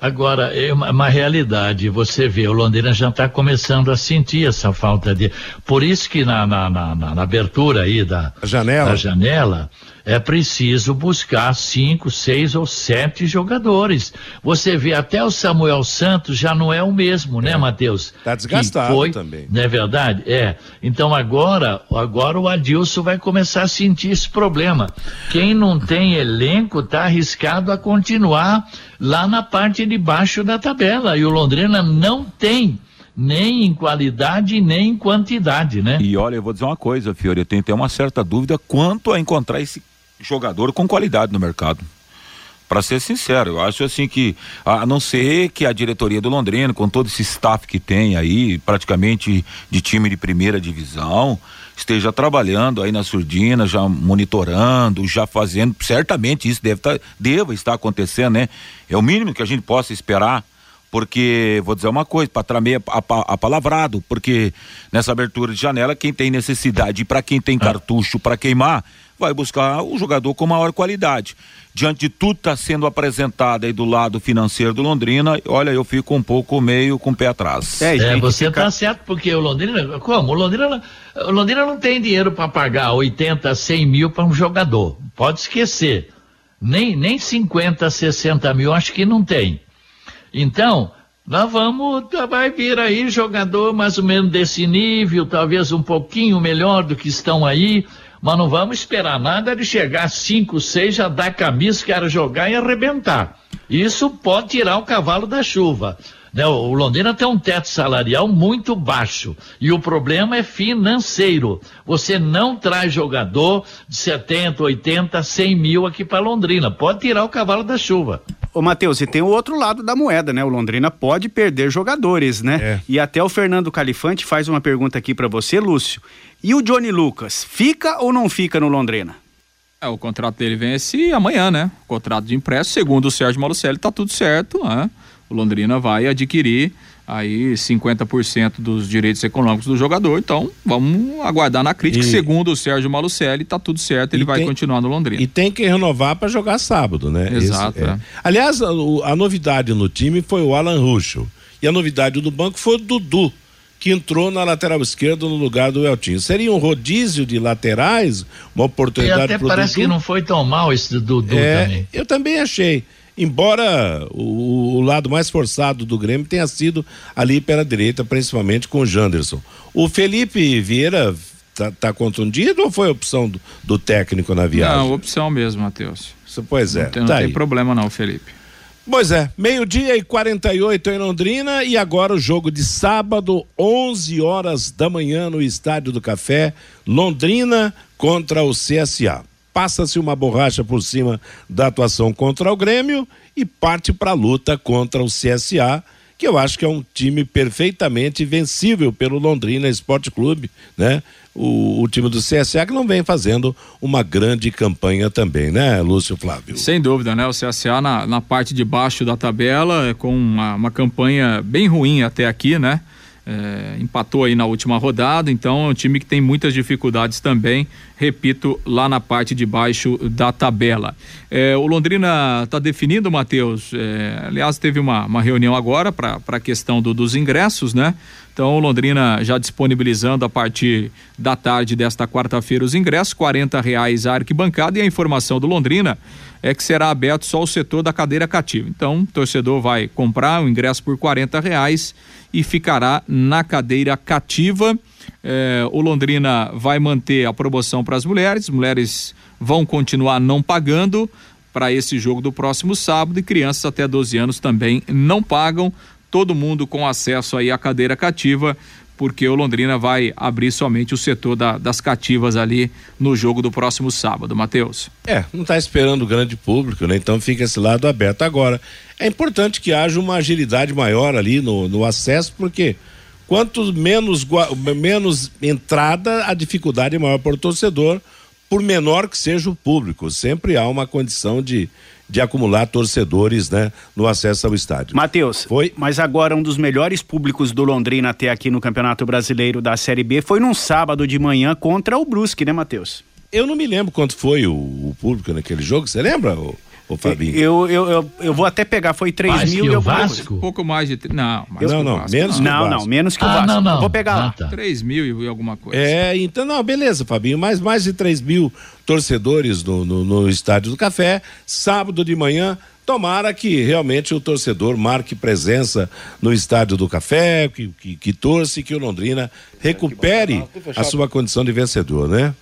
Agora, é uma, uma, realidade, você vê, o Londrina já está começando a sentir essa falta de. Por isso que na, na, na, na abertura aí da janela. da janela, é preciso buscar cinco, seis ou sete jogadores. Você vê, até o Samuel Santos já não é o mesmo, né, é. Matheus? Está desgastado foi, também. Não é verdade? É. Então agora, agora o Adilson vai começar a sentir esse problema. Quem não tem elenco está arriscado a continuar lá na parte de baixo da tabela. E o Londrina não tem nem em qualidade nem em quantidade, né? E olha, eu vou dizer uma coisa, Fiore, eu tenho até uma certa dúvida quanto a encontrar esse jogador com qualidade no mercado. Para ser sincero, eu acho assim que, a não ser que a diretoria do Londrina, com todo esse staff que tem aí, praticamente de time de primeira divisão, esteja trabalhando aí na surdina, já monitorando, já fazendo, certamente isso deve tá, deva estar acontecendo, né? É o mínimo que a gente possa esperar porque vou dizer uma coisa, para tramer apalavrado, porque nessa abertura de janela, quem tem necessidade, para quem tem ah. cartucho para queimar, vai buscar o jogador com maior qualidade. Diante de tudo está sendo apresentado aí do lado financeiro do Londrina, olha, eu fico um pouco meio com o pé atrás. É, é você está fica... certo, porque o Londrina, como? O Londrina, o Londrina não tem dinheiro para pagar 80, 100 mil para um jogador. Pode esquecer. Nem, nem 50, 60 mil, acho que não tem. Então, nós vamos, vai vir aí jogador mais ou menos desse nível, talvez um pouquinho melhor do que estão aí, mas não vamos esperar nada de chegar cinco, seis, já dar camisa, cara jogar e arrebentar. Isso pode tirar o cavalo da chuva. Né? O Londrina tem um teto salarial muito baixo e o problema é financeiro. Você não traz jogador de 70, 80, 100 mil aqui para Londrina. Pode tirar o cavalo da chuva. Ô, Matheus, e tem o outro lado da moeda, né? O Londrina pode perder jogadores, né? É. E até o Fernando Califante faz uma pergunta aqui para você, Lúcio. E o Johnny Lucas, fica ou não fica no Londrina? É, o contrato dele vence amanhã, né? O contrato de empréstimo, segundo o Sérgio Malucelli, tá tudo certo, né? O Londrina vai adquirir aí 50% dos direitos econômicos do jogador, então vamos aguardar na crítica. E- Segundo o Sérgio Malucelli, tá tudo certo, ele E vai tem- continuar no Londrina. E tem que renovar para jogar sábado, né? Exato, Esse- é. Aliás, a, a novidade no time foi o Alan Ruschel. E a novidade do banco foi o Dudu, que entrou na lateral esquerda no lugar do Eltinho. Seria um rodízio de laterais, uma E oportunidade até pro parece Dudu? que não foi tão mal esse do Dudu É, também. eu também achei. Embora o, o lado mais forçado do Grêmio tenha sido ali pela direita, principalmente com o Janderson. O Felipe Vieira tá, tá contundido ou foi opção do, do técnico na viagem? Não, opção mesmo, Matheus. Pois é, Não tem, não tá tem problema não, Felipe. Pois é, meio-dia e 48 em Londrina e agora o jogo de sábado, 11 horas da manhã no Estádio do Café, Londrina contra o CSA. Passa-se uma borracha por cima da atuação contra o Grêmio e parte para a luta contra o CSA, que eu acho que é um time perfeitamente vencível pelo Londrina Esporte Clube, né? O, o time do CSA que não vem fazendo uma grande campanha também, né, Lúcio Flávio? Sem dúvida, né? O CSA na, na parte de baixo da tabela, é com uma, uma campanha bem ruim até aqui, né? É, empatou aí na última rodada, então é um time que tem muitas dificuldades também, repito, lá na parte de baixo da tabela. É, o Londrina está definindo, Matheus. é, aliás, teve uma, uma reunião agora para a questão do- dos ingressos, né? Então, Londrina já disponibilizando a partir da tarde desta quarta-feira os ingressos, R$ reais a arquibancada e a informação do Londrina é que será aberto só o setor da cadeira cativa. Então, o torcedor vai comprar o ingresso por R$ reais e ficará na cadeira cativa. É, o Londrina vai manter a promoção para as mulheres, mulheres vão continuar não pagando para esse jogo do próximo sábado e crianças até 12 anos também não pagam. Todo mundo com acesso aí à cadeira cativa, porque o Londrina vai abrir somente o setor da- das cativas ali no jogo do próximo sábado, Matheus. É, não está esperando grande público, né? Então fica esse lado aberto. Agora, é importante que haja uma agilidade maior ali no, no acesso, porque quanto menos, menos entrada, a dificuldade é maior para o torcedor, por menor que seja o público. Sempre há uma condição de, de acumular torcedores, né? No acesso ao estádio. Matheus, Foi. mas agora um dos melhores públicos do Londrina até aqui no Campeonato Brasileiro da Série B foi num sábado de manhã contra o Brusque, né, Matheus? Eu não me lembro quanto foi o, o público naquele jogo, você lembra, o, Fabinho? Eu, eu, eu, eu vou até pegar, foi 3 Mais mil que e o coisa. Vasco? Um pouco mais de. Não, mais Não, o não, Vasco, menos que o Não, Vasco. não, menos que o Ah, Vasco. não, não. Eu Vou pegar Ah, lá. tá. 3 mil e alguma coisa. É, então, não, beleza, Fabinho, mas mais de 3 mil torcedores no, no, no Estádio do Café, sábado de manhã. Tomara que realmente o torcedor marque presença no Estádio do Café, que, que, que torce e que o Londrina recupere a sua condição de vencedor, né?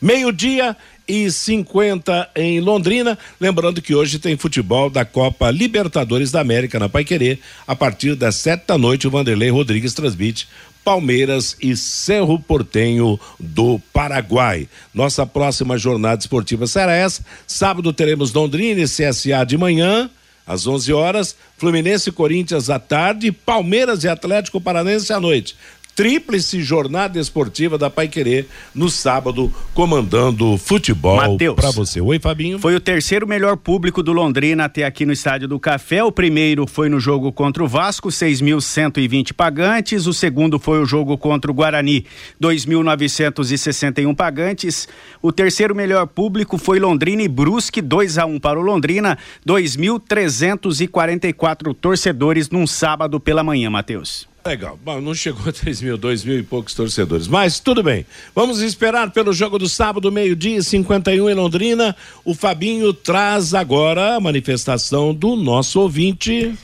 Meio-dia e 50 em Londrina. Lembrando que hoje tem futebol da Copa Libertadores da América na Paiquerê. A partir das sete da noite, o Vanderlei Rodrigues transmite Palmeiras e Cerro Portenho do Paraguai. Nossa próxima jornada esportiva será essa. Sábado teremos Londrina e CSA de manhã. Às 11 horas, Fluminense e Corinthians à tarde, Palmeiras e Atlético Paranense à noite. Tríplice jornada esportiva da Paiquerê no sábado, comandando futebol para você. Oi, Fabinho. Foi o terceiro melhor público do Londrina até aqui no Estádio do Café. O primeiro foi no jogo contra o Vasco, 6.120 pagantes. O segundo foi o jogo contra o Guarani, 2.961 pagantes. O terceiro melhor público foi Londrina e Brusque, 2 a 1 para o Londrina, 2.344 torcedores num sábado pela manhã, Matheus. Legal. Bom, não chegou <laughs> a 3 mil, 2 mil e poucos torcedores. Mas tudo bem. Vamos esperar pelo jogo do sábado, meio-dia e 51 em Londrina. O Fabinho traz agora a manifestação do nosso ouvinte.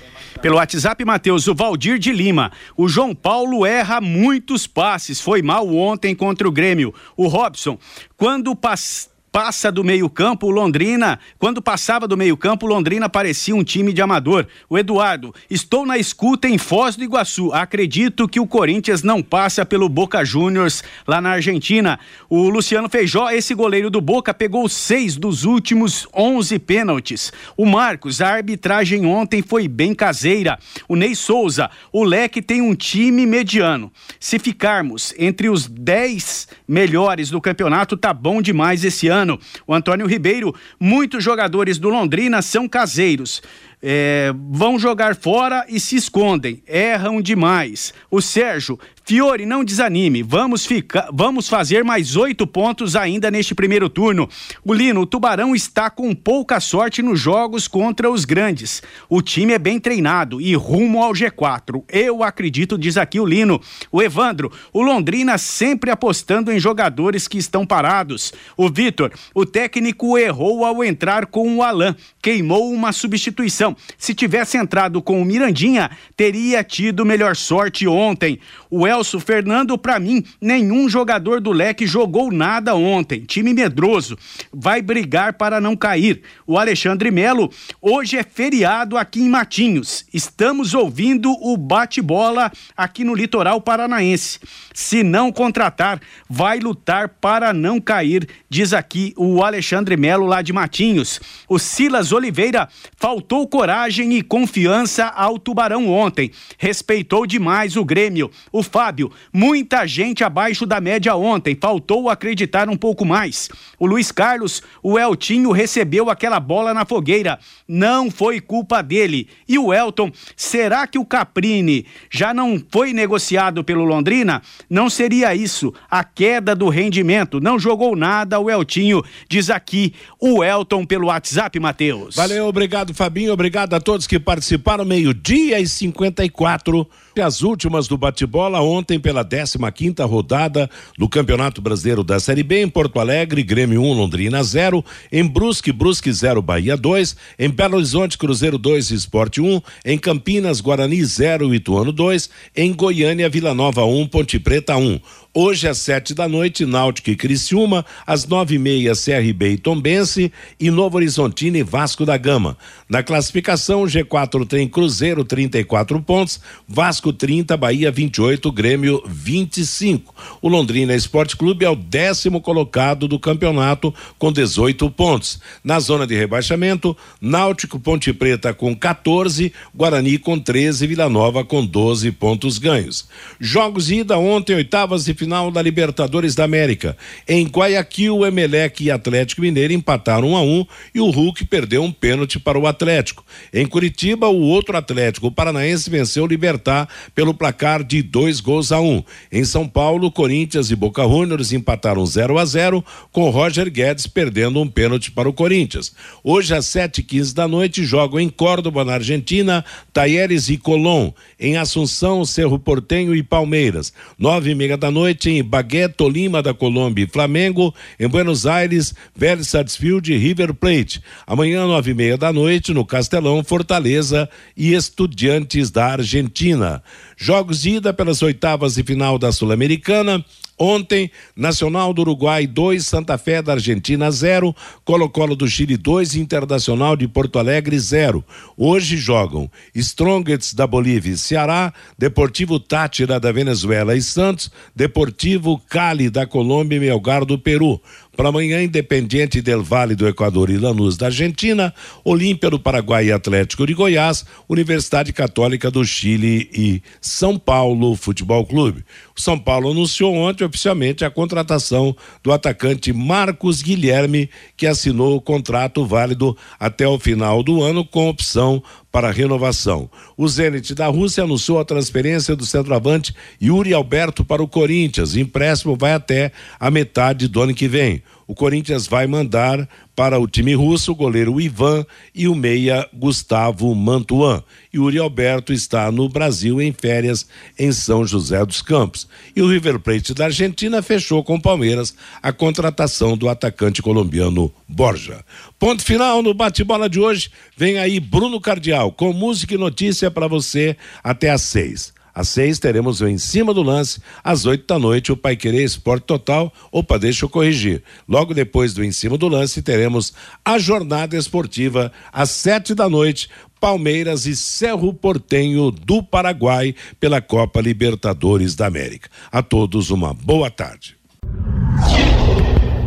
Pelo WhatsApp, Matheus, o Valdir de Lima. O João Paulo erra muitos passes. Foi mal ontem contra o Grêmio. O Robson, quando pas- passa do meio-campo, o Londrina, quando passava do meio-campo, o Londrina parecia um time de amador. O Eduardo, estou na escuta em Foz do Iguaçu. Acredito que o Corinthians não passa pelo Boca Juniors lá na Argentina. O Luciano Feijó, esse goleiro do Boca, pegou seis dos últimos onze pênaltis. O Marcos, a arbitragem ontem foi bem caseira. O Ney Souza, o Leque tem um time mediano. Se ficarmos entre os dez melhores do campeonato, tá bom demais esse ano O Antônio Ribeiro, muitos jogadores do Londrina são caseiros é, vão jogar fora e se escondem, erram demais. O Sérgio, Fiore, não desanime, vamos, ficar, vamos fazer mais oito pontos ainda neste primeiro turno. O Lino, o Tubarão está com pouca sorte nos jogos contra os grandes. O time é bem treinado e rumo ao G4. Eu acredito, diz aqui o Lino. O Evandro, o Londrina sempre apostando em jogadores que estão parados. O Vitor, o técnico errou ao entrar com o Alain, queimou uma substituição. Se tivesse entrado com o Mirandinha, teria tido melhor sorte ontem. O Elso Fernando, para mim, nenhum jogador do leque jogou nada ontem. Time medroso. Vai brigar para não cair. O Alexandre Melo, hoje é feriado aqui em Matinhos. Estamos ouvindo o bate-bola aqui no litoral paranaense. Se não contratar, vai lutar para não cair, diz aqui o Alexandre Melo lá de Matinhos. O Silas Oliveira faltou coragem e confiança ao Tubarão ontem. Respeitou demais o Grêmio. O Fábio, muita gente abaixo da média ontem. Faltou acreditar um pouco mais. O Luiz Carlos, o Eltinho recebeu aquela bola na fogueira. Não foi culpa dele. E o Elton, será que o Caprini já não foi negociado pelo Londrina? Não seria isso a queda do rendimento. Não jogou nada o Eltinho, diz aqui o Elton pelo WhatsApp, Matheus. Valeu, obrigado, Fabinho. Obrigado Obrigado a todos que participaram. Meio-dia e 54. As últimas do bate-bola ontem pela 15 quinta rodada do Campeonato Brasileiro da Série B em Porto Alegre, Grêmio 1, Londrina 0, em Brusque, Brusque 0, Bahia 2, em Belo Horizonte, Cruzeiro 2, Esporte 1, em Campinas, Guarani 0, Ituano 2, em Goiânia, Vila Nova 1, Ponte Preta 1. Hoje às sete da noite, Náutico e Criciúma, às nove e meia, CRB e Tombense e Novo Horizontino e Vasco da Gama. Na classificação, o G4 tem Cruzeiro 34 pontos, Vasco 30, Bahia 28, Grêmio 25. O Londrina Esporte Clube é o décimo colocado do campeonato com 18 pontos. Na zona de rebaixamento, Náutico Ponte Preta com 14, Guarani com 13, Vila Nova com 12 pontos ganhos. Jogos de ida ontem, oitavas de final da Libertadores da América. Em Guayaquil, Emelec e Atlético Mineiro empataram um a um e o Hulk perdeu um pênalti para o Atlético. Em Curitiba, o outro Atlético, o Paranaense, venceu o Libertar pelo placar de dois gols a um. Em São Paulo, Corinthians e Boca Juniors empataram 0 a 0 com Roger Guedes perdendo um pênalti para o Corinthians. Hoje, às sete e quinze da noite, jogam em Córdoba, na Argentina, Taieres e Colón. Em Assunção, Cerro Portenho e Palmeiras. Nove e meia da noite, em Baguete, Tolima da Colômbia e Flamengo, em Buenos Aires, Vélez Sarsfield e River Plate. Amanhã, nove e meia da noite, no Castelão, Fortaleza e Estudiantes da Argentina. Jogos de ida pelas oitavas de final da Sul-Americana. Ontem, Nacional do Uruguai 2, Santa Fé da Argentina 0, Colo-Colo do Chile 2, Internacional de Porto Alegre 0. Hoje jogam Strongets da Bolívia e Ceará, Deportivo Tátira da Venezuela e Santos, Deportivo Cali da Colômbia e Melgar do Peru. Para amanhã, Independiente del Vale do Equador e Lanús da Argentina, Olímpia do Paraguai e Atlético de Goiás, Universidade Católica do Chile e São Paulo Futebol Clube. O São Paulo anunciou ontem oficialmente a contratação do atacante Marcos Guilherme, que assinou o contrato válido até o final do ano com opção para renovação. O Zenit da Rússia anunciou a transferência do centroavante Yuri Alberto para o Corinthians. O empréstimo vai até a metade do ano que vem o Corinthians vai mandar para o time russo o goleiro Ivan e o meia Gustavo Mantuan. Yuri Alberto está no Brasil em férias em São José dos Campos. E o River Plate da Argentina fechou com o Palmeiras a contratação do atacante colombiano Borja. Ponto final no bate-bola de hoje. Vem aí Bruno Cardial com música e notícia para você até às seis. Às seis teremos o Em Cima do Lance. Às oito da noite, o Pai Querer Esporte Total. Opa, deixa eu corrigir. Logo depois do Em Cima do Lance, teremos a jornada esportiva às sete da noite. Palmeiras e Cerro Portenho do Paraguai pela Copa Libertadores da América. A todos uma boa tarde.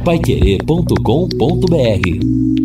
Paiquerê.com.br